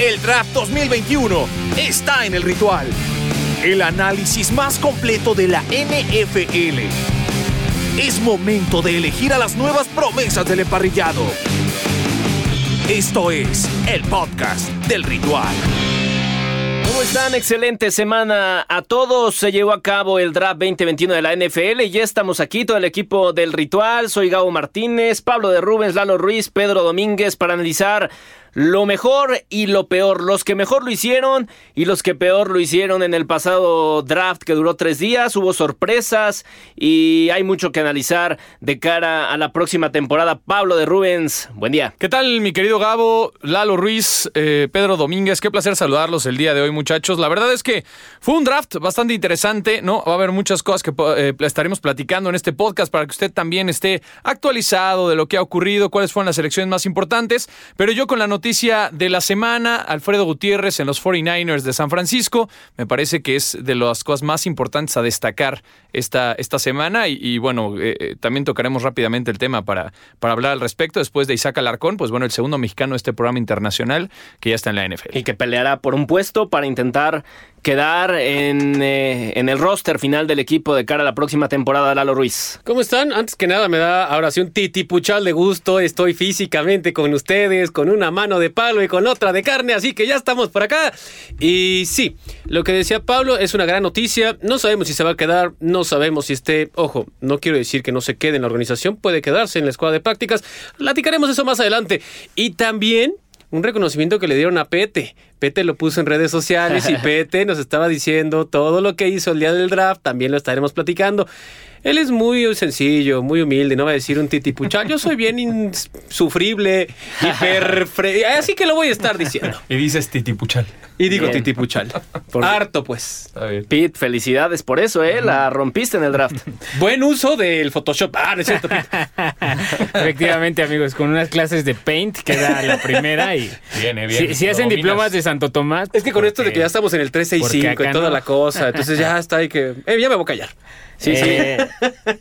El draft 2021 está en el ritual. El análisis más completo de la NFL. Es momento de elegir a las nuevas promesas del emparrillado. Esto es el podcast del ritual. ¿Cómo están? Excelente semana a todos. Se llevó a cabo el draft 2021 de la NFL y ya estamos aquí, todo el equipo del ritual. Soy Gabo Martínez, Pablo de Rubens, Lalo Ruiz, Pedro Domínguez para analizar lo mejor y lo peor, los que mejor lo hicieron y los que peor lo hicieron en el pasado draft que duró tres días, hubo sorpresas y hay mucho que analizar de cara a la próxima temporada. Pablo de Rubens, buen día. ¿Qué tal mi querido Gabo, Lalo Ruiz, eh, Pedro Domínguez? Qué placer saludarlos el día de hoy muchachos. La verdad es que fue un draft bastante interesante, ¿no? Va a haber muchas cosas que eh, estaremos platicando en este podcast para que usted también esté actualizado de lo que ha ocurrido, cuáles fueron las elecciones más importantes, pero yo con la noticia de la semana, Alfredo Gutiérrez en los 49ers de San Francisco, me parece que es de las cosas más importantes a destacar esta, esta semana. Y, bueno, eh, eh, también tocaremos rápidamente el tema para, para hablar al respecto. Después de Isaac Alarcón, pues bueno, el segundo mexicano de este programa internacional que ya está en la NFL. Y que peleará por un puesto para intentar quedar en, eh, en, el roster final del equipo de cara a la próxima temporada, Lalo Ruiz. ¿Cómo están? Antes que nada me da ahora sí un titipuchal de gusto. Estoy físicamente con ustedes, con una mano de palo y con otra de carne, así que ya estamos por acá. Y sí, lo que decía Pablo es una gran noticia. No sabemos si se va a quedar, no sabemos si esté, ojo, no quiero decir que no se quede en la organización, puede quedarse en la escuadra de prácticas. Platicaremos eso más adelante. Y también un reconocimiento que le dieron a Pete. Pete lo puso en redes sociales y Pete nos estaba diciendo todo lo que hizo el día del draft, también lo estaremos platicando. Él es muy sencillo, muy humilde, no va a decir un titipuchal. Yo soy bien insufrible, hiper... Así que lo voy a estar diciendo. Y dices titipuchal. Y digo titipuchal. Harto, pues. Pete, felicidades por eso, ¿eh? La rompiste en el draft. Buen uso del Photoshop. Ah, no es cierto, Efectivamente, amigos, con unas clases de Paint, que era la primera y... Viene, bien. Si, hacen diplomas de Santo Tomás... Es que con esto de que ya estamos en el 365 y toda la cosa, entonces ya está ahí que... Eh, ya me voy a callar. Sí, sí. Eh,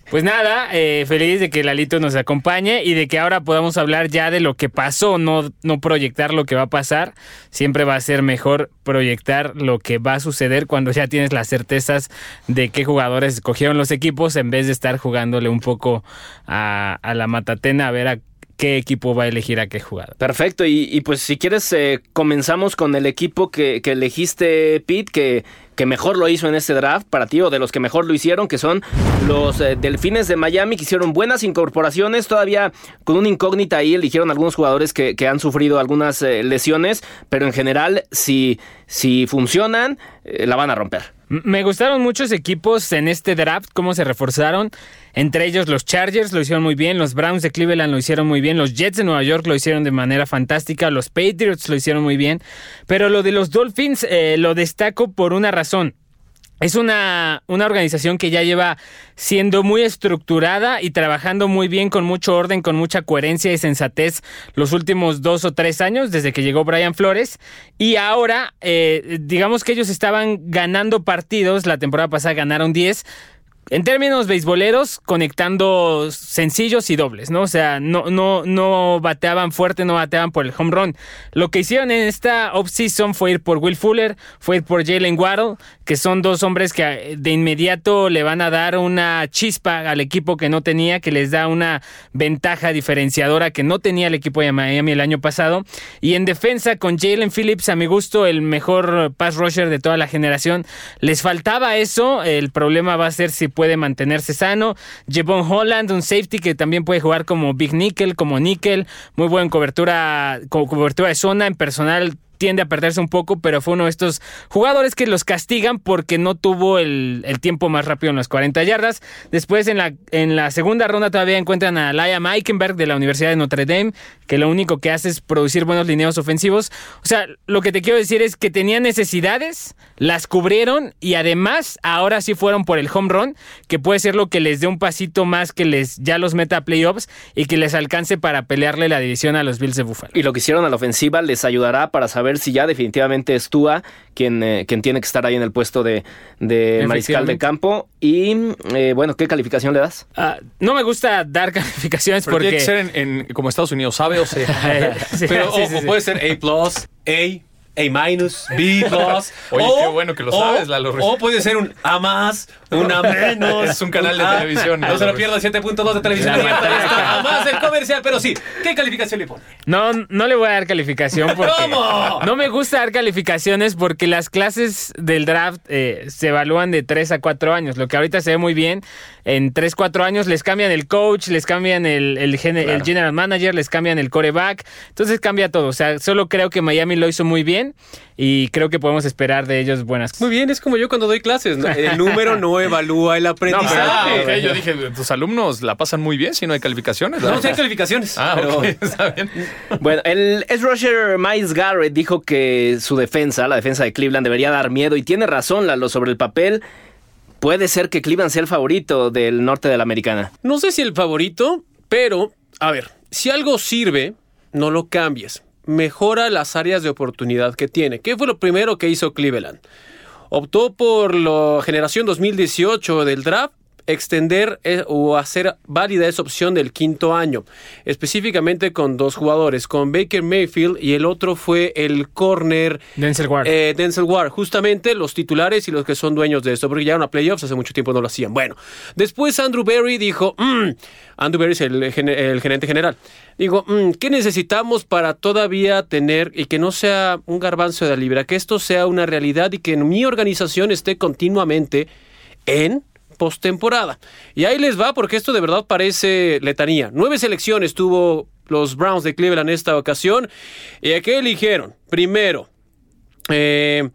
pues nada, eh, feliz de que Lalito nos acompañe y de que ahora podamos hablar ya de lo que pasó, no, no proyectar lo que va a pasar. Siempre va a ser mejor proyectar lo que va a suceder cuando ya tienes las certezas de qué jugadores escogieron los equipos en vez de estar jugándole un poco a, la matatena a ver a qué equipo va a elegir a qué jugador. Perfecto, y, pues si quieres eh, comenzamos con el equipo que, que elegiste, Pete, que que mejor lo hizo en este draft para ti o de los que mejor lo hicieron, que son los eh, Delfines de Miami, que hicieron buenas incorporaciones, todavía con una incógnita ahí, eligieron algunos jugadores que, han sufrido algunas eh, lesiones, pero en general, si, si funcionan, eh, la van a romper. Me gustaron muchos equipos en este draft, cómo se reforzaron. Entre ellos los Chargers lo hicieron muy bien, los Browns de Cleveland lo hicieron muy bien, los Jets de Nueva York lo hicieron de manera fantástica, los Patriots lo hicieron muy bien. Pero lo de los Dolphins lo destaco por una razón es una, una, organización que ya lleva siendo muy estructurada y trabajando muy bien con mucho orden, con mucha coherencia y sensatez los últimos dos o tres años desde que llegó Brian Flores. Y ahora, eh, digamos que ellos estaban ganando partidos, la temporada pasada ganaron 10 en términos beisboleros, conectando sencillos y dobles, ¿no? O sea, no, no, no bateaban fuerte, no bateaban por el home run. Lo que hicieron en esta offseason fue ir por Will Fuller, fue ir por Jalen Waddle, que son dos hombres que eh, de inmediato le van a dar una chispa al equipo que no tenía, que les da una ventaja diferenciadora que no tenía el equipo de Miami el año pasado. Y en defensa, con Jalen Phillips, a mi gusto, el mejor pass rusher de toda la generación. Les faltaba eso, el problema va a ser si puede mantenerse sano. Jevon Holland, un safety que también puede jugar como Big Nickel, como Nickel, muy buena cobertura, cobertura de zona, en personal tiende a perderse un poco, pero fue uno de estos jugadores que los castigan porque no tuvo el, tiempo más rápido en las 40 yardas. Después en la, en la segunda ronda todavía encuentran a Laia Meikenberg de la Universidad de Notre Dame, que lo único que hace es producir buenos lineos ofensivos. O sea, lo que te quiero decir es que tenían necesidades, las cubrieron y además ahora sí fueron por el home run, que puede ser lo que les dé un pasito más que les ya los meta a playoffs y que les alcance para pelearle la división a los Bills de Buffalo. Y lo que hicieron a la ofensiva les ayudará para saber si ya definitivamente es Tua quien, eh, quien tiene que estar ahí en el puesto de, mariscal de campo. Y eh, bueno, ¿qué calificación le das? Ah, no me gusta dar calificaciones porque... Tiene que ser en, como Estados Unidos, sabe o sea. Pero puede ser A+, A, A minus, B plus. Oye, qué bueno que lo sabes, Lalo Ruiz. O puede ser un A más, un A menos. Es un canal de televisión, No se lo pierda, 7.2 de televisión. Abierta, A más el comercial, pero sí. ¿Qué calificación le pone? No, no le voy a dar calificación porque ¿Cómo? no me gusta dar calificaciones porque las clases del draft eh, se evalúan de 3 a 4 años, lo que ahorita se ve muy bien. En 3, 4 años les cambian el coach, les cambian el, el, gen- el general manager, les cambian el coreback, entonces cambia todo. O sea, solo creo que Miami lo hizo muy bien y creo que podemos esperar de ellos buenas cosas. Muy bien, es como yo cuando doy clases. ¿no? El número no evalúa el Ah, aprendizaje. ok, yo dije, tus alumnos la pasan muy bien si no hay calificaciones. No, no hay calificaciones. Ah, pero está bien. Bueno, el es rusher Miles Garrett dijo que su defensa, la defensa de Cleveland, debería dar miedo y tiene razón, Lalo, sobre el papel. Puede ser que Cleveland sea el favorito del norte de la americana. No sé si el favorito, pero, a ver, si algo sirve, no lo cambies. Mejora las áreas de oportunidad que tiene. ¿Qué fue lo primero que hizo Cleveland? Optó por la generación 2018 del draft extender eh, o hacer válida esa opción del quinto año, específicamente con dos jugadores, con Baker Mayfield y el otro fue el corner Denzel Ward. eh, Denzel Ward, justamente los titulares y los que son dueños de esto, porque llegaron a playoffs, hace mucho tiempo no lo hacían. Bueno, después Andrew Berry dijo, "Mm", Andrew Berry es el, gerente general, digo, "Mm, ¿qué necesitamos para todavía tener y que no sea un garbanzo de la libra, que esto sea una realidad y que mi organización esté continuamente en postemporada. Y ahí les va porque esto de verdad parece letanía. Nueve selecciones tuvo los Browns de Cleveland en esta ocasión. ¿Y a qué eligieron? Primero, eh,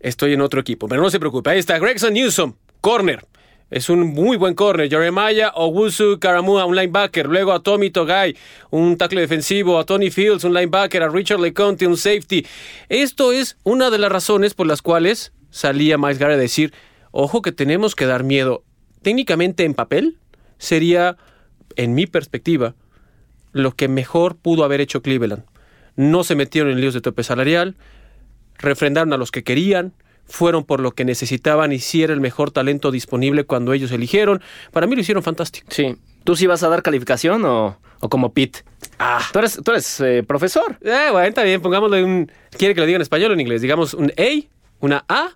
estoy en otro equipo, pero no se preocupe. Ahí está Gregson Newsom, corner. Es un muy buen corner. Jeremiah Owusu Karamua, un linebacker. Luego a Tommy Togai, un tackle defensivo. A Tony Fields, un linebacker. A Richard LeConte, un safety. Esto es una de las razones por las cuales salía Miles Garrett a decir, ojo que tenemos que dar miedo. Técnicamente en papel sería, en mi perspectiva, lo que mejor pudo haber hecho Cleveland. No se metieron en líos de tope salarial, refrendaron a los que querían, fueron por lo que necesitaban y si era el mejor talento disponible cuando ellos eligieron. Para mí lo hicieron fantástico. Sí. ¿Tú sí vas a dar calificación o, o como Pete? Ah. Tú eres, tú eres eh, profesor. Eh, bueno, está bien, pongámosle un... ¿Quiere que lo diga en español o en inglés? Digamos un A, una A.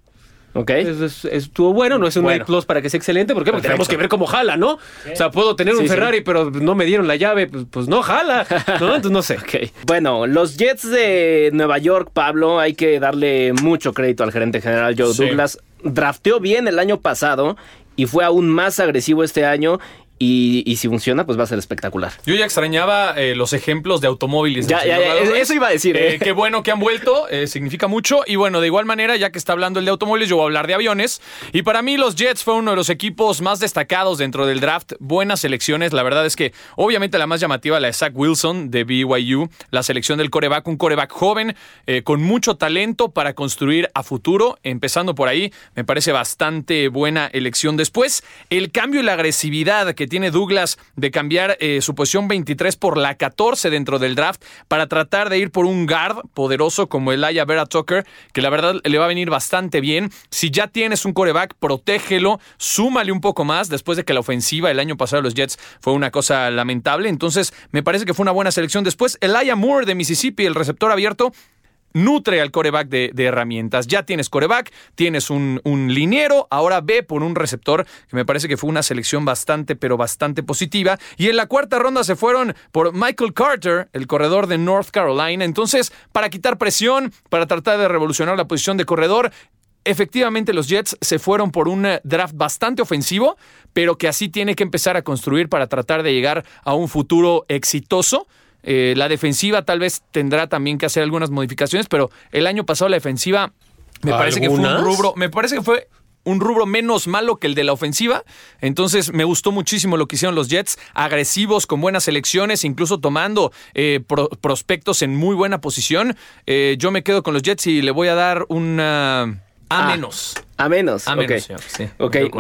¿Ok? Es- es- estuvo bueno, no es un Bueno. Plus para que sea excelente. ¿Por qué? Porque tenemos que ver cómo jala, ¿no? O sea, puedo tener un sí. Ferrari, pero no me dieron la llave, pues, pues no jala. ¿no? Entonces no sé. Ok. Bueno, los Jets de Nueva York, Pablo, hay que darle mucho crédito al gerente general Joe. Douglas. Drafteó bien el año pasado y fue aún más agresivo este año. Y, y si funciona, pues va a ser espectacular. Yo ya extrañaba eh, los ejemplos de automóviles. Ya, ya, Ruiz. eso iba a decir, ¿eh? Eh, qué bueno que han vuelto, significa mucho. Y bueno, de igual manera, ya que está hablando el de automóviles, yo voy a hablar de aviones. Y para mí, los Jets fue uno de los equipos más destacados dentro del draft. Buenas selecciones. La verdad es que, obviamente, la más llamativa, la de Zach Wilson de BYU. La selección del coreback, un coreback joven, con mucho talento para construir a futuro. Empezando por ahí, me parece bastante buena elección. Después, el cambio y la agresividad que tiene Douglas de cambiar eh, su posición 23 por la 14 dentro del draft para tratar de ir por un guard poderoso como el Aya Vera Tucker, que la verdad le va a venir bastante bien. Si ya tienes un coreback, protégelo, súmale un poco más después de que la ofensiva el año pasado de los Jets fue una cosa lamentable. Entonces, me parece que fue una buena selección. Después, el Aya Moore de Mississippi, el receptor abierto, nutre al coreback de, herramientas. Ya tienes coreback, tienes un, un liniero, ahora ve por un receptor, que me parece que fue una selección bastante, pero bastante positiva. Y en la cuarta ronda se fueron por Michael Carter, el corredor de North Carolina. Entonces, para quitar presión, para tratar de revolucionar la posición de corredor, Efectivamente, los Jets se fueron por un eh, draft bastante ofensivo, pero que así tiene que empezar a construir para tratar de llegar a un futuro exitoso. Eh, la defensiva tal vez tendrá también que hacer algunas modificaciones, pero el año pasado la defensiva me parece que fue un rubro, me parece que fue un rubro menos malo que el de la ofensiva. Entonces me gustó muchísimo lo que hicieron los Jets, agresivos, con buenas selecciones, incluso tomando eh, pro- prospectos en muy buena posición. Eh, yo me quedo con los Jets y le voy a dar una A Ah. menos. A menos. A menos, señor, sí.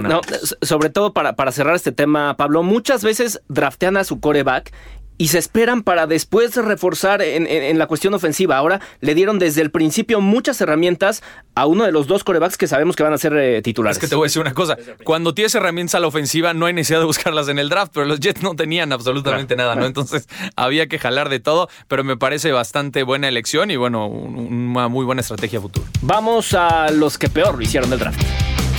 No, sobre todo para, para cerrar este tema, Pablo, muchas veces draftean a su coreback y se esperan para después reforzar en, en- en la cuestión ofensiva. Ahora le dieron desde el principio muchas herramientas a uno de los dos corebacks que sabemos que van a ser eh, titulares. Es que te voy a decir una cosa. Cuando tienes herramientas a la ofensiva, no hay necesidad de buscarlas en el draft, pero los Jets no tenían absolutamente nada, ¿no? Entonces había que jalar de todo, pero me parece bastante buena elección y bueno, un- una muy buena estrategia futuro. Vamos a los que peor lo hicieron del draft.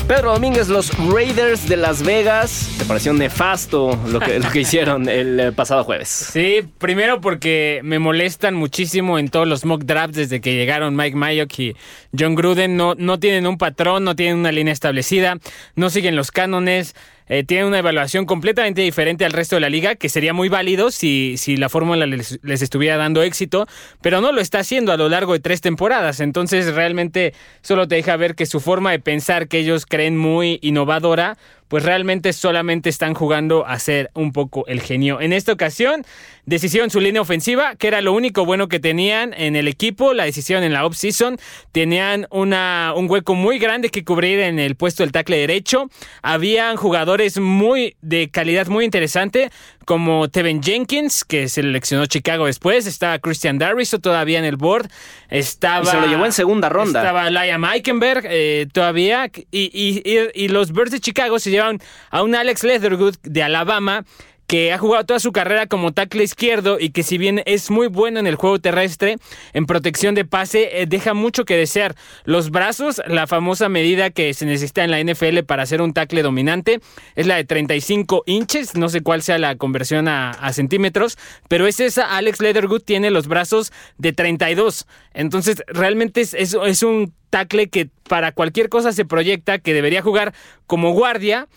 Pedro Domínguez, los Raiders de Las Vegas. Te pareció nefasto lo que, lo que hicieron el eh, pasado jueves. Sí, primero porque me molestan muchísimo en todos los mock drafts desde que llegaron Mike Mayock y John Gruden. No, no tienen un patrón, no tienen una línea establecida, no siguen los cánones. Eh, tienen una evaluación completamente diferente al resto de la liga, que sería muy válido si, si la fórmula les, les estuviera dando éxito, pero no lo está haciendo a lo largo de tres temporadas. Entonces realmente solo te deja ver que su forma de pensar que ellos creen muy innovadora, pues realmente solamente están jugando a ser un poco el genio. En esta ocasión, decidieron su línea ofensiva, que era lo único bueno que tenían en el equipo, la decisión en la off-season. Tenían una, un hueco muy grande que cubrir en el puesto del tackle derecho. Habían jugadores muy de calidad muy interesante, como Tevin Jenkins, que seleccionó Chicago después. Estaba Christian Darriso todavía en el board. Estaba, Y se lo llevó en segunda ronda. Estaba Liam Eikenberg eh, todavía. Y, y- y- y los Birds de Chicago se a un Alex Leatherwood de Alabama que ha jugado toda su carrera como tackle izquierdo y que si bien es muy bueno en el juego terrestre, en protección de pase, eh, deja mucho que desear. Los brazos, la famosa medida que se necesita en la NFL para hacer un tackle dominante, es la de 35 inches, no sé cuál sea la conversión a, centímetros, pero es esa, Alex Leatherwood tiene los brazos de 32. Entonces, realmente es, es, es un tackle que para cualquier cosa se proyecta, que debería jugar como guardia.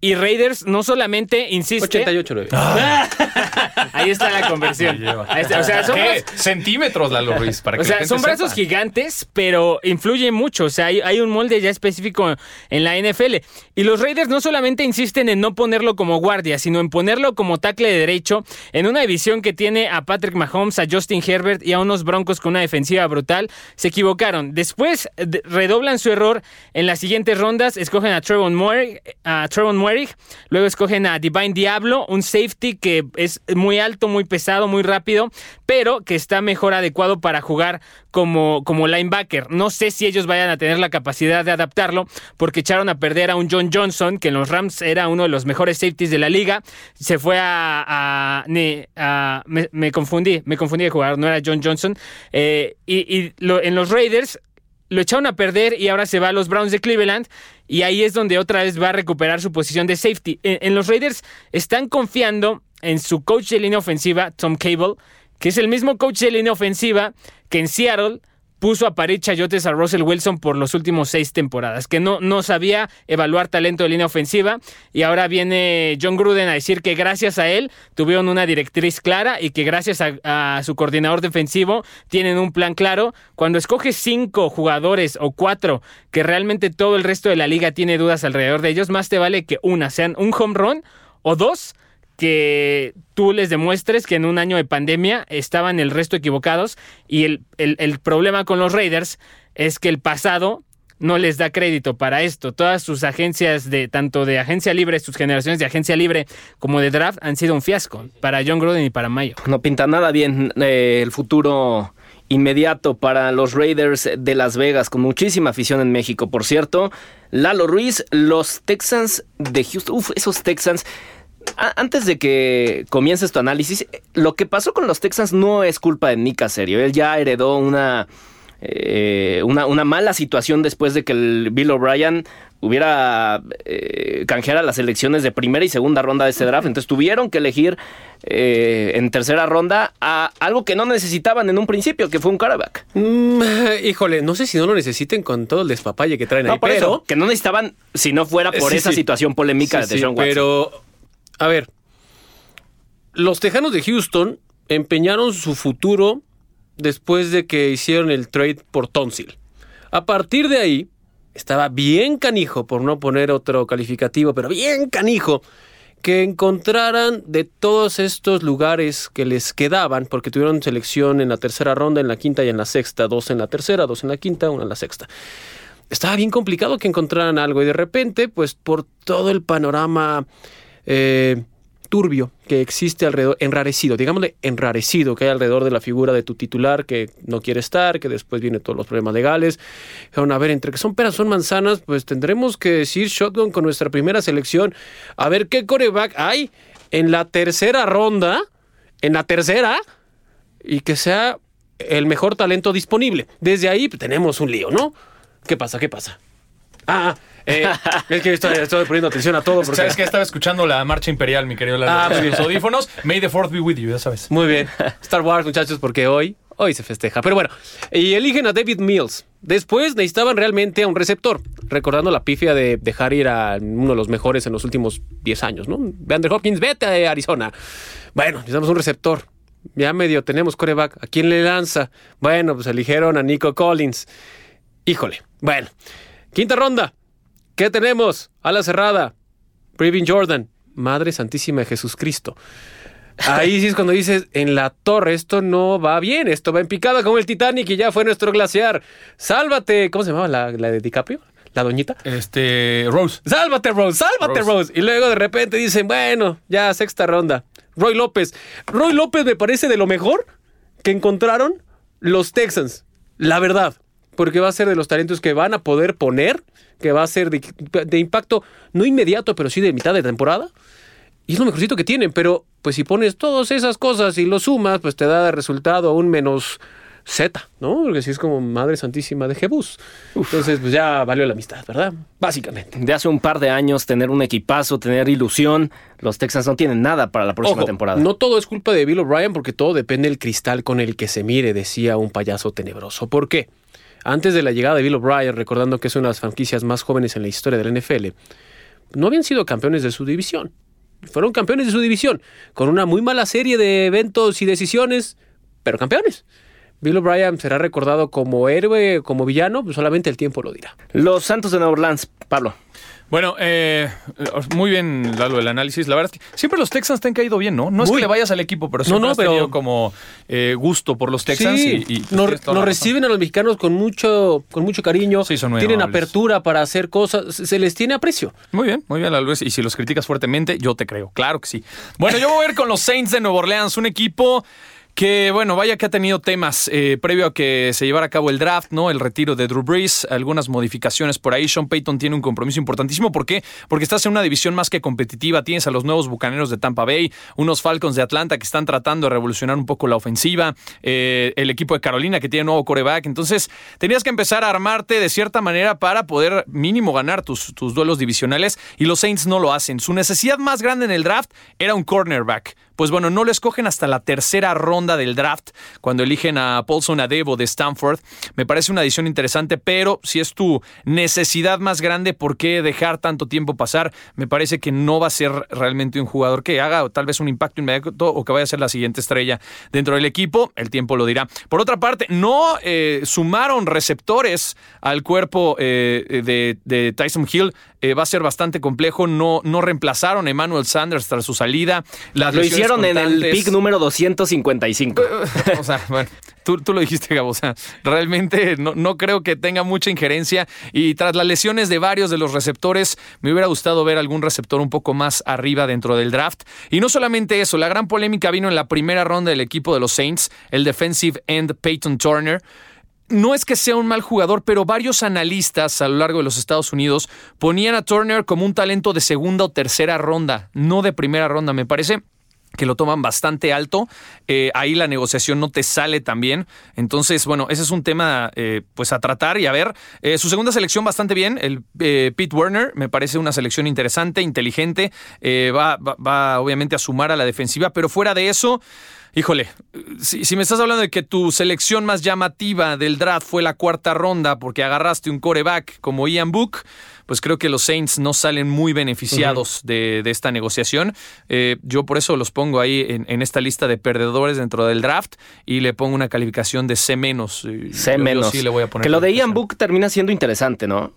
Y Raiders no solamente insiste. 88 9. Ahí está la conversión. Ahí está, o sea, son, ¿Qué? Centímetros, Lalo Ruiz, para que o sea, la gente son brazos sepa. gigantes, pero influye mucho. O sea, hay, hay un molde ya específico en la NFL. Y los Raiders no solamente insisten en no ponerlo como guardia, sino en ponerlo como tackle de derecho en una división que tiene a Patrick Mahomes, a Justin Herbert y a unos Broncos con una defensiva brutal. Se equivocaron. Después de- redoblan su error en las siguientes rondas. Escogen a Trevon Moerig, a Trevon Luego escogen a Divine Diablo, un safety que es muy alto, muy pesado, muy rápido, pero que está mejor adecuado para jugar como, como linebacker. No sé si ellos vayan a tener la capacidad de adaptarlo, porque echaron a perder a un John Johnson, que en los Rams era uno de los mejores safeties de la liga. Se fue a. me, confundí, me confundí de jugador, no era John Johnson. Eh, y en los Raiders lo echaron a perder y ahora se va a los Browns de Cleveland y ahí es donde otra vez va a recuperar su posición de safety. En, los Raiders están confiando en su coach de línea ofensiva, Tom Cable, que es el mismo coach de línea ofensiva que en Seattle puso a parir chayotes a Russell Wilson por los últimos seis temporadas, que no, no sabía evaluar talento de línea ofensiva y ahora viene John Gruden a decir que gracias a él tuvieron una directriz clara y que gracias a, a su coordinador defensivo tienen un plan claro. Cuando escoges cinco jugadores o cuatro que realmente todo el resto de la liga tiene dudas alrededor de ellos, más te vale que una sean un home run o dos que tú les demuestres que en un año de pandemia estaban el resto equivocados y el, el- el problema con los Raiders es que el pasado no les da crédito para esto. Todas sus agencias de tanto de agencia libre, sus generaciones de agencia libre como de draft han sido un fiasco para John Gruden y para Mayo. No pinta nada bien eh, el futuro inmediato para los Raiders de Las Vegas, con muchísima afición en México. Por cierto, Lalo Ruiz, los Texans de Houston, uf, esos Texans. Antes de que comiences tu análisis, lo que pasó con los Texans no es culpa de Nick Caserio. Él ya heredó una, eh, una, una mala situación después de que el Bill O'Brien hubiera eh, canjeara las elecciones de primera y segunda ronda de este draft. Entonces tuvieron que elegir eh, en tercera ronda a algo que no necesitaban en un principio, que fue un quarterback. Mm, híjole, no sé si no lo necesiten con todo el despapalle que traen ahí, No, por pero... eso, que no necesitaban si no fuera por Sí, esa sí. situación polémica Sí, de John Watson. Pero, a ver, los Tejanos de Houston empeñaron su futuro después de que hicieron el trade por Tonsil. A partir de ahí, estaba bien canijo, por no poner otro calificativo, pero bien canijo, que encontraran de todos estos lugares que les quedaban, porque tuvieron selección en la tercera ronda, en la quinta y en la sexta, dos en la tercera, dos en la quinta, una en la sexta estaba bien complicado que encontraran algo y de repente, pues por todo el panorama eh, turbio que existe alrededor, enrarecido, digámosle enrarecido, que hay alrededor de la figura de tu titular que no quiere estar, que después vienen todos los problemas legales. A ver, entre que son peras, son manzanas, pues tendremos que decir shotgun con nuestra primera selección. A ver qué coreback hay en la tercera ronda, en la tercera, y que sea el mejor talento disponible. Desde ahí pues, tenemos un lío, ¿no? ¿Qué pasa? ¿Qué pasa? Ah, eh, es que estoy, estoy poniendo atención a todo. Porque... ¿Sabes que Estaba escuchando la marcha imperial, mi querido Lalo. Ah, los audífonos. May the fourth be with you, ya sabes. Muy bien. Star Wars, muchachos, porque hoy, hoy se festeja. Pero bueno, y eligen a David Mills. Después necesitaban realmente a un receptor, recordando la pifia de dejar ir a uno de los mejores en los últimos 10 años, ¿no? Andrew Hopkins, vete a Arizona. Bueno, necesitamos un receptor. Ya medio tenemos coreback. ¿A quién le lanza? Bueno, pues eligieron a Nico Collins. Híjole. Bueno, quinta ronda. ¿Qué tenemos? A la cerrada. Brevin Jordan. Madre Santísima de Jesús Cristo. Ahí sí es cuando dices, en la torre, esto no va bien, esto va en picada como el Titanic y ya fue nuestro glaciar. Sálvate. ¿Cómo se llamaba la, la de DiCaprio? ¿La doñita? Este, Rose. Sálvate, Rose, sálvate, Rose. Rose. Y luego de repente dicen, bueno, ya sexta ronda. Roy López. Roy López me parece de lo mejor que encontraron los Texans. La verdad. Porque va a ser de los talentos que van a poder poner, que va a ser de, de impacto no inmediato, pero sí de mitad de temporada. Y es lo mejorcito que tienen, pero pues si pones todas esas cosas y lo sumas, pues te da de resultado un menos Z, ¿no? Porque si es como Madre Santísima de Jebús. Entonces, pues ya valió la amistad, ¿verdad? Básicamente. De hace un par de años, tener un equipazo, tener ilusión, los Texans no tienen nada para la próxima Ojo, temporada. No todo es culpa de Bill O'Brien porque todo depende del cristal con el que se mire, decía un payaso tenebroso. ¿Por qué? Antes de la llegada de Bill O'Brien, recordando que es una de las franquicias más jóvenes en la historia del NFL, no habían sido campeones de su división. Fueron campeones de su división, con una muy mala serie de eventos y decisiones, pero campeones. Bill O'Brien será recordado como héroe, como villano, pues solamente el tiempo lo dirá. Los Santos de Nueva Orleans, Pablo. Bueno, eh, muy bien, Lalo, el análisis. La verdad es que siempre los Texans te han caído bien, ¿no? No es Muy. que le vayas al equipo, pero siempre no, has pero- tenido como eh, gusto por los Texans. Sí, y, y nos, reciben a los mexicanos con mucho, con mucho cariño. Sí, son muy tienen amables. apertura para hacer cosas. Se les tiene aprecio. Muy bien, muy bien, Lalo. Y si los criticas fuertemente, yo te creo. Claro que sí. Bueno, yo voy a ir con los Saints de Nueva Orleans, un equipo que, bueno, vaya que ha tenido temas eh, previo a que se llevara a cabo el draft, ¿no? El retiro de Drew Brees, algunas modificaciones por ahí. Sean Payton tiene un compromiso importantísimo. ¿Por qué? Porque estás en una división más que competitiva. Tienes a los nuevos bucaneros de Tampa Bay, unos Falcons de Atlanta que están tratando de revolucionar un poco la ofensiva, eh, el equipo de Carolina que tiene nuevo coreback. Entonces, tenías que empezar a armarte de cierta manera para poder mínimo ganar tus, tus duelos divisionales y los Saints no lo hacen. Su necesidad más grande en el draft era un cornerback. Pues bueno, no lo escogen hasta la tercera ronda del draft, cuando eligen a Paulson Adebo de Stanford. Me parece una adición interesante, pero si es tu necesidad más grande, ¿por qué dejar tanto tiempo pasar? Me parece que no va a ser realmente un jugador que haga tal vez un impacto inmediato o que vaya a ser la siguiente estrella dentro del equipo. El tiempo lo dirá. Por otra parte, no eh, sumaron receptores al cuerpo eh, de, de Tyson Hill. Eh, va a ser bastante complejo. No, no reemplazaron a Emmanuel Sanders tras su salida. Las Lo hicieron en el pick número 255. o sea, bueno, tú, tú lo dijiste, Gabo. O sea, realmente no, no creo que tenga mucha injerencia. Y tras las lesiones de varios de los receptores, me hubiera gustado ver algún receptor un poco más arriba dentro del draft. Y no solamente eso, la gran polémica vino en la primera ronda del equipo de los Saints, el defensive end Peyton Turner. No es que sea un mal jugador, pero varios analistas a lo largo de los Estados Unidos ponían a Turner como un talento de segunda o tercera ronda, no de primera ronda. Me parece que lo toman bastante alto. Eh, ahí la negociación no te sale tan bien. Entonces, bueno, ese es un tema eh, pues a tratar y a ver. Eh, su segunda selección bastante bien, el Pete Werner, me parece una selección interesante, inteligente. Va, va, va obviamente a sumar a la defensiva, pero fuera de eso... Híjole, si, si me estás hablando de que tu selección más llamativa del draft fue la cuarta ronda porque agarraste un coreback como Ian Book, pues creo que los Saints no salen muy beneficiados de, de esta negociación. Eh, yo por eso los pongo ahí en, en esta lista de perdedores dentro del draft y le pongo una calificación de C menos. C menos. sí le voy a poner que lo de Ian. Book termina siendo interesante, ¿no?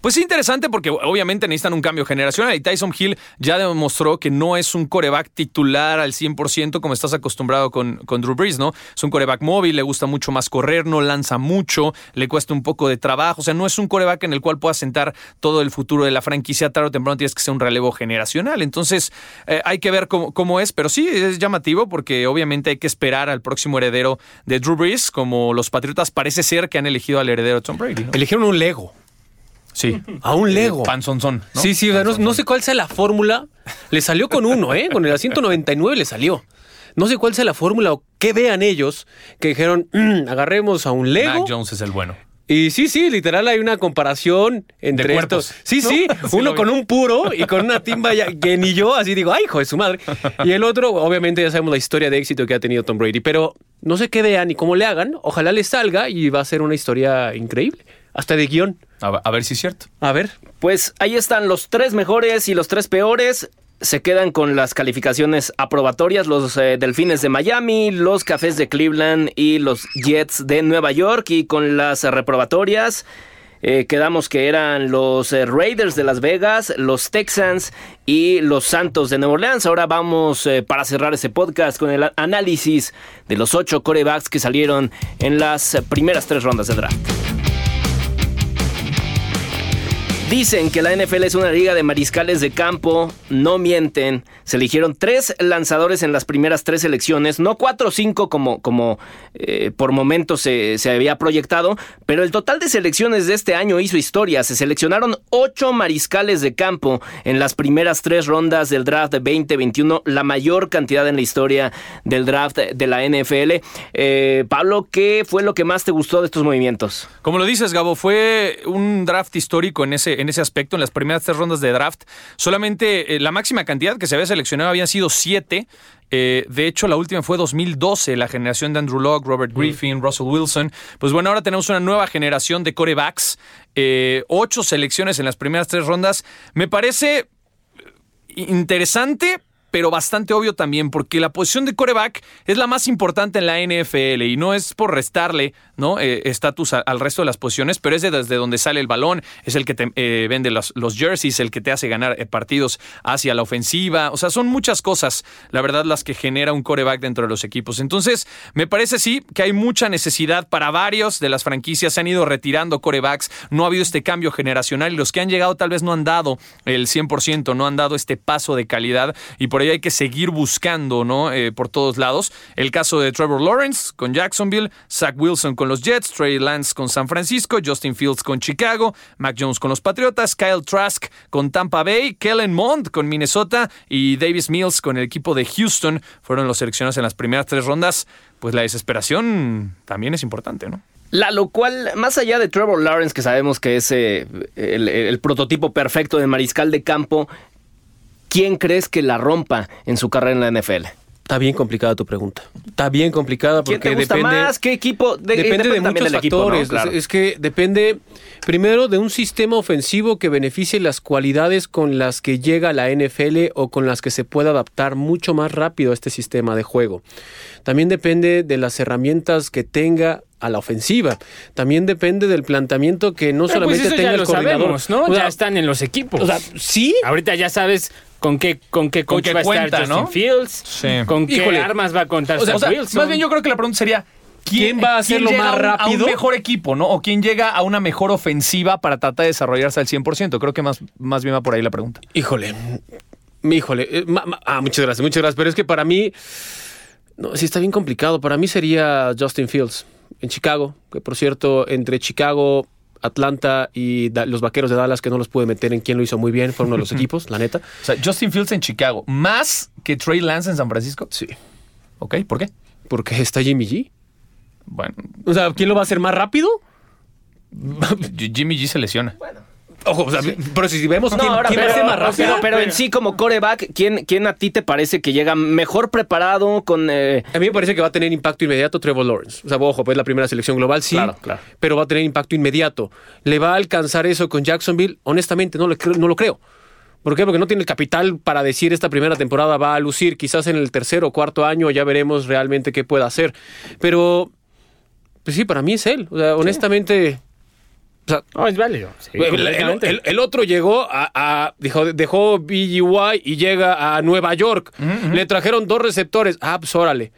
Pues sí, interesante porque obviamente necesitan un cambio generacional y Tyson Hill ya demostró que no es un coreback titular al 100% como estás acostumbrado con, con Drew Brees, ¿no? Es un coreback móvil, le gusta mucho más correr, no lanza mucho, le cuesta un poco de trabajo, o sea, no es un coreback en el cual pueda sentar todo el futuro de la franquicia, tarde o temprano tienes que ser un relevo generacional, entonces eh, hay que ver cómo, cómo es, pero sí es llamativo porque obviamente hay que esperar al próximo heredero de Drew Brees, como los Patriotas parece ser que han elegido al heredero de Tom Brady. ¿no? Eligieron un Lego. Sí. A un Lego. Panzonzón. ¿no? Sí, sí, o sea, no, no sé cuál sea la fórmula. Le salió con uno, ¿eh? Con el 199 le salió. No sé cuál sea la fórmula o qué vean ellos que dijeron, "Mm, agarremos a un Lego. Mac Jones es el bueno. Y sí, sí, literal hay una comparación entre estos. Sí, sí, Sí uno con un puro y con una timba ya- que ni yo, así digo, ay, hijo de su madre. Y el otro, obviamente ya sabemos la historia de éxito que ha tenido Tom Brady, pero no sé qué vean y cómo le hagan, ojalá le salga y va a ser una historia increíble, hasta de guion. A, ver- a ver si es cierto. A ver. Pues ahí están los tres mejores y los tres peores. Se quedan con las calificaciones aprobatorias los eh, Delfines de Miami, los Cafés de Cleveland y los Jets de Nueva York. Y con las reprobatorias eh, quedamos que eran los eh, Raiders de Las Vegas, los Texans y los Santos de Nueva Orleans. Ahora vamos eh, para cerrar ese podcast con el análisis de los ocho corebacks que salieron en las primeras tres rondas del draft. Dicen que la NFL es una liga de mariscales de campo, no mienten. Se eligieron tres lanzadores en las primeras tres elecciones, no cuatro o cinco como, como eh, por momentos se, se había proyectado, pero el total de selecciones de este año hizo historia. Se seleccionaron ocho mariscales de campo en las primeras tres rondas del draft de 2021, la mayor cantidad en la historia del draft de la NFL. Eh, Pablo, ¿qué fue lo que más te gustó de estos movimientos? Como lo dices, Gabo, fue un draft histórico en ese, en ese aspecto. En las primeras tres rondas de draft, solamente eh, la máxima cantidad que se había seleccionado habían sido siete. Eh, de hecho, la última fue 2012, la generación de Andrew Locke, Robert Griffin, Russell Wilson. Pues bueno, ahora tenemos una nueva generación de corebacks. eh, ocho selecciones en las primeras tres rondas. Me parece interesante, pero bastante obvio también, porque la posición de coreback es la más importante en la NFL y no es por restarle ¿no? Eh, estatus al resto de las posiciones, pero es de desde donde sale el balón, es el que te eh, vende los, los jerseys, el que te hace ganar eh, partidos hacia la ofensiva. O sea, son muchas cosas, la verdad, las que genera un coreback dentro de los equipos. Entonces, me parece sí que hay mucha necesidad para varios de las franquicias. Se han ido retirando corebacks, no ha habido este cambio generacional y los que han llegado tal vez no han dado el 100%, no han dado este paso de calidad y por ahí hay que seguir buscando, ¿no? Eh, por todos lados. El caso de Trevor Lawrence con Jacksonville, Zach Wilson con los Jets, Trey Lance con San Francisco, Justin Fields con Chicago, Mac Jones con los Patriotas, Kyle Trask con Tampa Bay, Kellen Mond con Minnesota y Davis Mills con el equipo de Houston fueron los seleccionados en las primeras tres rondas. Pues la desesperación también es importante, ¿no? La lo cual, más allá de Trevor Lawrence, que sabemos que es eh, el, el prototipo perfecto de mariscal de campo, ¿quién crees que la rompa en su carrera en la NFL? Está bien complicada tu pregunta. Está bien complicada porque ¿Quién te gusta depende, más? ¿Qué equipo? De- depende de muchos equipo, factores. Claro. Es, es que depende primero de un sistema ofensivo que beneficie las cualidades con las que llega la NFL o con las que se puede adaptar mucho más rápido a este sistema de juego. También depende de las herramientas que tenga a la ofensiva. También depende del planteamiento que no Pero pues solamente eso tenga ya el lo coordinador. sabemos, ¿no? O sea, ya están en los equipos. o sea, sí, Ahorita ya sabes con qué, con qué Con coach qué va a cuenta, estar ¿no? Justin Fields, Sí. con qué Híjole. armas va a contar O sea, Zach o sea, Wilson. más bien yo creo que la pregunta sería ¿Quién va a hacerlo más a un- A rápido? un mejor equipo, ¿no? O quién llega a una mejor ofensiva para tratar de desarrollarse al 100%. Creo que más, más bien va por ahí la pregunta. Híjole, híjole. eh, ma- ma- ah, muchas gracias, muchas gracias. Pero es que para mí, no, sí está bien complicado. Para mí sería Justin Fields en Chicago, que por cierto, entre Chicago, Atlanta y Da- los Vaqueros de Dallas, que no los pude meter en quién lo hizo muy bien, fue uno de los equipos, la neta. O sea, Justin Fields en Chicago, más que Trey Lance en San Francisco. Sí. Ok, ¿por qué? Porque está Jimmy G. Bueno, O sea, ¿quién lo va a hacer más rápido? Jimmy G se lesiona. Ojo, o sea, pero si vemos quién, ahora, quién pero, más rápido. pero- pero en sí, como coreback, ¿quién, ¿quién a ti te parece que llega mejor preparado con... eh, A mí me parece que va a tener impacto inmediato Trevor Lawrence. O sea, ojo, pues la primera selección global, sí. Claro, claro. Pero va a tener impacto inmediato. ¿Le va a alcanzar eso con Jacksonville? Honestamente, no, le creo- no lo creo. ¿Por qué? Porque no tiene el capital para decir esta primera temporada va a lucir. Quizás en el tercer o cuarto año ya veremos realmente qué puede hacer. Pero, pues sí, para mí es él. O sea, honestamente, sea, No, es válido. sí, el, otro llegó a, a- dijo, dejó BGY y llega a Nueva York. Le trajeron dos receptores. Ah, pues órale.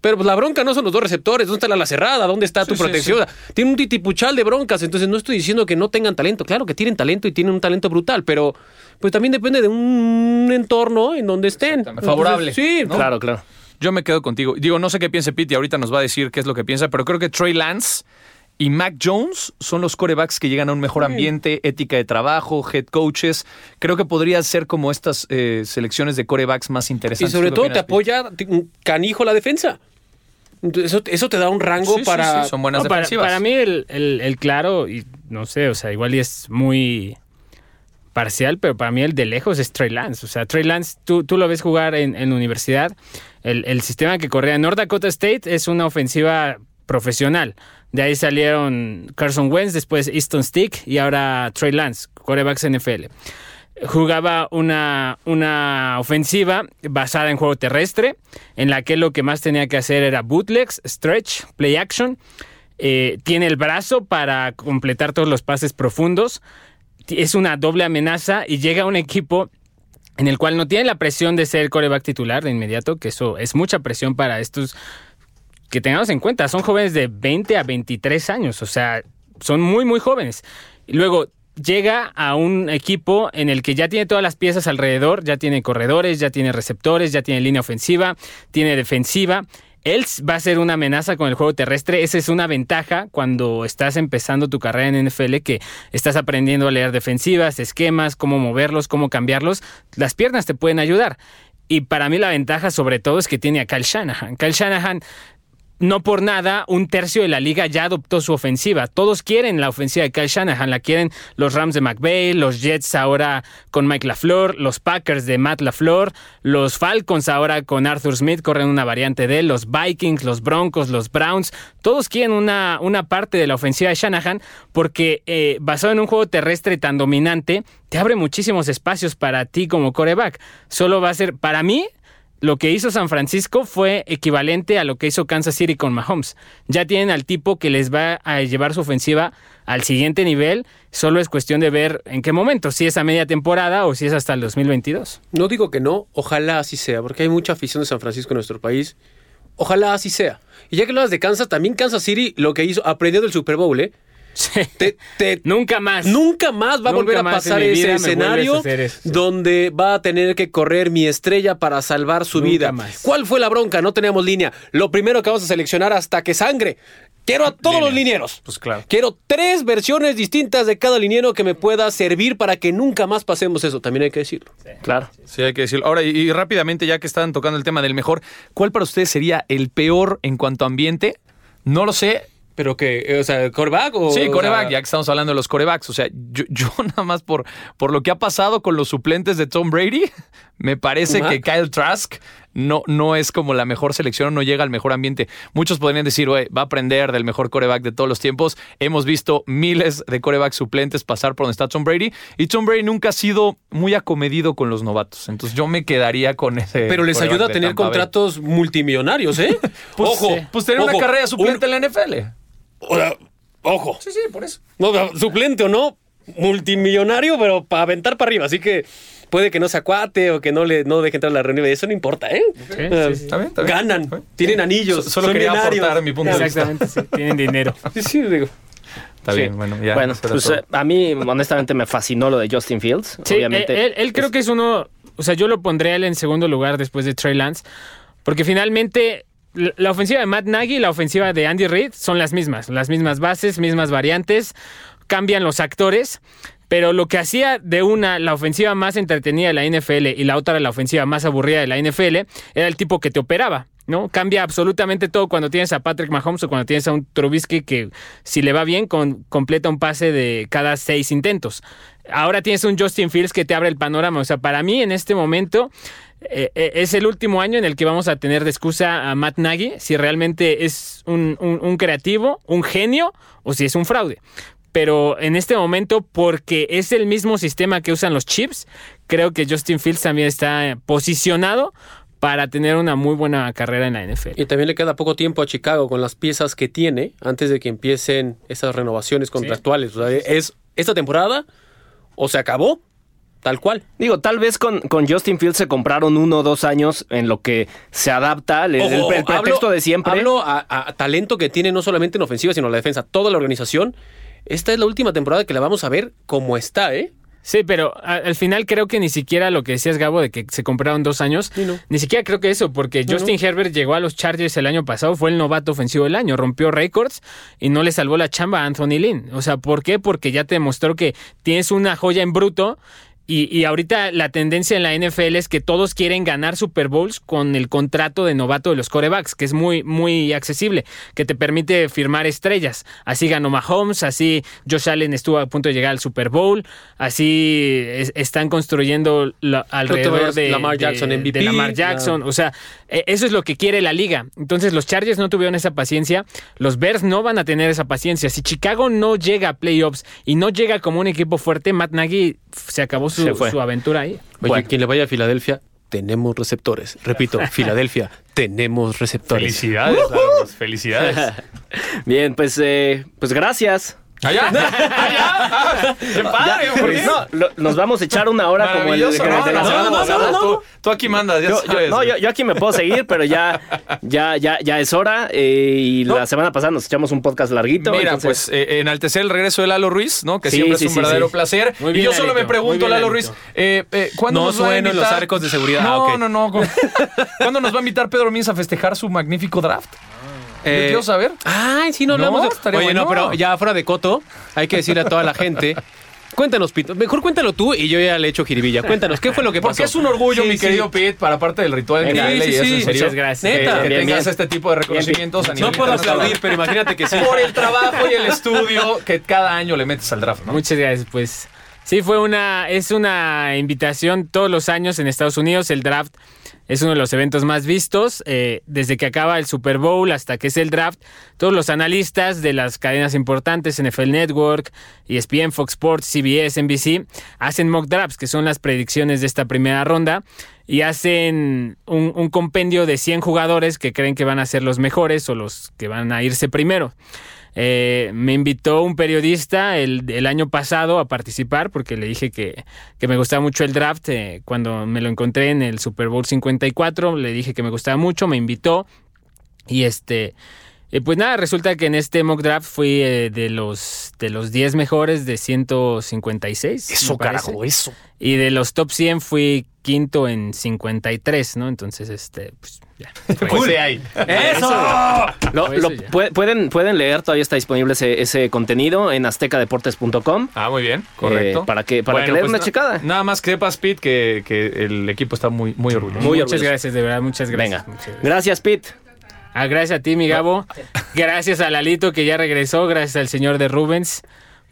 Pero pues la bronca no son los dos receptores. ¿Dónde está la cerrada? ¿Dónde está tu Sí, sí, protección? Tiene un titipuchal de broncas. Entonces no estoy diciendo que no tengan talento. Claro que tienen talento y tienen un talento brutal. Pero pues también depende de un entorno en donde estén. Favorable, Entonces, sí, ¿no? Claro, claro. Yo me quedo contigo. Digo, no sé qué piense Pete y ahorita nos va a decir qué es lo que piensa, pero creo que Trey Lance y Mac Jones son los corebacks que llegan a un mejor ambiente, ética de trabajo, head coaches. Creo que podría ser como estas eh, selecciones de corebacks más Y interesantes. sobre ¿Qué todo te apoya un canijo la defensa. Entonces, Eso, eso te da un rango Sí, para... sí, son buenas No, para mí el, el- el claro, y no sé, o sea, igual y es muy parcial, pero para mí el de lejos es Trey Lance. O sea, Trey Lance, tú, tú lo ves jugar en, en universidad. El, el sistema que corría en North Dakota State es una ofensiva profesional. De ahí salieron Carson Wentz, después Easton Stick y ahora Trey Lance, corebacks NFL jugaba una, una ofensiva basada en juego terrestre, en la que lo que más tenía que hacer era bootlegs, stretch, play action. Eh, tiene el brazo para completar todos los pases profundos. Es una doble amenaza y llega a un equipo en el cual no tiene la presión de ser coreback titular de inmediato, que eso es mucha presión para estos que tengamos en cuenta, son jóvenes de 20 a 23 años, o sea, son muy, muy jóvenes. Luego llega a un equipo en el que ya tiene todas las piezas alrededor, ya tiene corredores, ya tiene receptores, ya tiene línea ofensiva, tiene defensiva. Él va a ser una amenaza con el juego terrestre. Esa es una ventaja cuando estás empezando tu carrera en NFL, que estás aprendiendo a leer defensivas, esquemas, cómo moverlos, cómo cambiarlos. Las piernas te pueden ayudar. Y para mí la ventaja sobre todo es que tiene a Kyle Shanahan. Kyle Shanahan no por nada, un tercio de la liga ya adoptó su ofensiva. Todos quieren la ofensiva de Kyle Shanahan, la quieren los Rams de McVay, los Jets ahora con Mike LaFleur, los Packers de Matt LaFleur, los Falcons ahora con Arthur Smith, corren una variante de él, los Vikings, los Broncos, los Browns. Todos quieren una, una parte de la ofensiva de Shanahan porque eh, basado en un juego terrestre tan dominante, te abre muchísimos espacios para ti como coreback. Solo va a ser, para mí, lo que hizo San Francisco fue equivalente a lo que hizo Kansas City con Mahomes. Ya tienen al tipo que les va a llevar su ofensiva al siguiente nivel. Solo es cuestión de ver en qué momento, si es a media temporada o si es hasta el 2022. No digo que no, ojalá así sea, porque hay mucha afición de San Francisco en nuestro país. Ojalá así sea. Y ya que hablas de Kansas, también Kansas City lo que hizo, aprendió del Super Bowl, ¿eh? Te- te- Nunca más. Nunca más va a volver a pasar ese escenario donde va a tener que correr mi estrella para salvar su Nunca vida. más. ¿Cuál fue la bronca? No teníamos línea. Lo primero que vamos a seleccionar hasta que sangre. Quiero a todos los linieros. Pues claro. Quiero tres versiones distintas de cada liniero que me pueda servir para que nunca más pasemos eso. También hay que decirlo. Claro. Sí, hay que decirlo. Ahora, y, y rápidamente, ya que están tocando el tema del mejor, ¿cuál para ustedes sería el peor en cuanto a ambiente? No lo sé. Pero que, o sea, coreback o. Sí, o coreback, sea, ya que estamos hablando de los corebacks. O sea, yo, yo nada más por, por lo que ha pasado con los suplentes de Tom Brady, me parece que Kyle Trask no, no es como la mejor selección, no llega al mejor ambiente. Muchos podrían decir, "Oye, va a aprender del mejor coreback de todos los tiempos. Hemos visto miles de corebacks suplentes pasar por donde está Tom Brady y Tom Brady nunca ha sido muy acomedido con los novatos. Entonces yo me quedaría con ese. Pero les ayuda a tener contratos multimillonarios, ¿eh? Pues, ojo. sí. Pues tener ojo, una carrera suplente un- en la NFL. O sea, ojo. Sí, sí, por eso. No, suplente o no, multimillonario, pero para aventar para arriba. Así que puede que no se acuate o que no le no deje entrar a la reunión. Eso no importa, ¿eh? Sí, Eh, sí, sí. Está bien, está bien. Ganan, Está bien. tienen anillos, So- solo son quería millonarios. aportar mi punto de vista. Exactamente, sí, tienen dinero. Sí, sí, digo. Está Sí. bien, bueno, ya. bueno, pues eh, a mí honestamente me fascinó lo de Justin Fields. Sí, Obviamente. él, él- él creo que es uno, o sea, yo lo pondré a él en segundo lugar después de Trey Lance, porque finalmente la ofensiva de Matt Nagy y la ofensiva de Andy Reid son las mismas, las mismas bases, mismas variantes, cambian los actores, pero lo que hacía de una la ofensiva más entretenida de la NFL y la otra la ofensiva más aburrida de la NFL era el tipo que te operaba. ¿no? Cambia absolutamente todo cuando tienes a Patrick Mahomes o cuando tienes a un Trubisky que si le va bien completa un pase de cada seis intentos. Ahora tienes un Justin Fields que te abre el panorama. O sea, para mí en este momento eh, eh, es el último año en el que vamos a tener de excusa a Matt Nagy si realmente es un, un- un creativo, un genio o si es un fraude. Pero en este momento, porque es el mismo sistema que usan los chips, creo que Justin Fields también está posicionado para tener una muy buena carrera en la NFL. Y también le queda poco tiempo a Chicago con las piezas que tiene antes de que empiecen esas renovaciones contractuales. O sea, es esta temporada o se acabó, tal cual. Digo, tal vez con, con Justin Fields se compraron uno o dos años en lo que se adapta el, el- Ojo, el pretexto hablo- de siempre. Hablo a, a talento que tiene no solamente en ofensiva, sino en la defensa. Toda la organización. Esta es la última temporada que la vamos a ver como está, ¿eh? Sí, pero a- al final creo que ni siquiera lo que decías, Gabo, de que se compraron dos años, Sí, no. ni siquiera creo que eso, porque Justin Herbert llegó a los Chargers el año pasado, fue el novato ofensivo del año, rompió récords y no le salvó la chamba a Anthony Lynn. O sea, ¿por qué? Porque ya te demostró que tienes una joya en bruto. Y, y ahorita la tendencia en la NFL es que todos quieren ganar Super Bowls con el contrato de novato de los corebacks, que es muy, muy accesible, que te permite firmar estrellas. Así ganó Mahomes, así Josh Allen estuvo a punto de llegar al Super Bowl, así es- están construyendo la- alrededor de Lamar Jackson de MVP, Lamar Jackson. O sea, e- eso es lo que quiere la liga. Entonces los Chargers no tuvieron esa paciencia, los Bears no van a tener esa paciencia. Si Chicago no llega a playoffs y no llega como un equipo fuerte, Matt Nagy se acabó su, Se fue. su aventura ahí. Oye, Bueno. quien le vaya a Filadelfia, tenemos receptores. Repito, Filadelfia, tenemos receptores. Felicidades, felicidades. Bien, pues, eh, pues gracias. Allá, allá. ¡Qué padre, pues, no, lo- nos vamos a echar una hora como el, el Maravilloso. de No, la no, Tú, tú aquí mandas, ya Yo, yo- sabes. no, yo, yo aquí me puedo seguir, pero ya, ya, ya, ya es hora. eh, y No. la semana pasada nos echamos un podcast larguito. Mira, entonces- pues eh, enaltecer el regreso de Lalo Ruiz, ¿no? Que Sí, siempre sí, es un sí, verdadero sí. placer. Muy y yo solo me Lalito, pregunto, muy bien, Lalo Lalito. Ruiz, eh, eh, ¿cuándo No nos va a en los invitar- arcos de seguridad. Ah, No, ok. no, no. ¿Cuándo nos va a invitar Pedro Mins a festejar su magnífico draft? Yo Eh, quiero saber. Ay, sí, no No, hablamos de... estaría Oye, no, bueno. pero ya fuera de coto, hay que decirle a toda la gente... Cuéntanos, Pito. Mejor cuéntalo tú y yo ya le echo jiribilla. Cuéntanos, ¿qué fue lo que pasó? Porque es un orgullo, Sí, mi sí. querido Pete, para parte del ritual Venga, increíble sí, y eso, sí. en serio. Muchas gracias. Que, Neta. que Bien, tengas bien. este tipo de reconocimientos a nivel No puedo internacional. aplaudir, pero imagínate que sí. Por el trabajo y el estudio que cada año le metes al draft, ¿no? Muchas gracias, pues. Sí, fue una, es una invitación todos los años en Estados Unidos. El draft es uno de los eventos más vistos. eh, desde que acaba el Super Bowl hasta que es el draft, todos los analistas de las cadenas importantes, NFL Network, ESPN, Fox Sports, CBS, NBC, hacen mock drafts, que son las predicciones de esta primera ronda, y hacen un, un compendio de 100 jugadores que creen que van a ser los mejores o los que van a irse primero. Eh, me invitó un periodista el, el año pasado a participar porque le dije que, que me gustaba mucho el draft. eh, cuando me lo encontré en el Super Bowl 54, le dije que me gustaba mucho, me invitó y este... eh, pues nada, resulta que en este mock draft fui eh, de los de los 10 mejores de 156. Eso, carajo, eso. Y de los top 100 fui quinto en 53, ¿no? Entonces, este, pues ya. Pues de ahí. ¡Eso! Lo- lo pueden, pueden leer, todavía está disponible ese, ese contenido en aztecadeportes.com. Ah, muy bien, correcto. Eh, para que- para que le den una na- checada. Nada más que sepas, Pete, que, que el equipo está muy, muy orgulloso. Muy muchas orgulloso. gracias, de verdad, muchas gracias. Venga. muchas gracias. Gracias, Pete. Ah, gracias a ti, mi Gabo. Gracias a Lalito que ya regresó. Gracias al señor de Rubens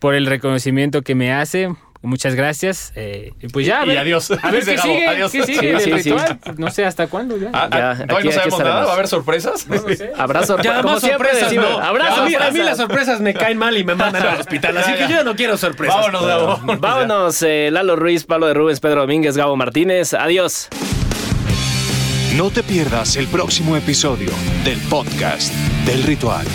por el reconocimiento que me hace. Muchas gracias. Eh, y pues ya, a Y ver, adiós. A ver qué Gabo, sigue. adiós. ¿Qué sigue Sí, sí, sí. ritual? No sé hasta cuándo ya. Ah, Ya, ah, aquí- todavía aquí no sabemos nada, va a haber sorpresas. No lo sé. Habrá sorpresas. Como siempre sorpresas, decimos, no. habrá Ya, a, mí, a mí sorpresas. las sorpresas me caen mal y me mandan al hospital, así Ya, que yo no quiero sorpresas. Vámonos, Gabo. Vámonos, eh, Lalo Ruiz, Pablo de Rubens, Pedro Domínguez, Gabo Martínez. Adiós. No te pierdas el próximo episodio del podcast del ritual.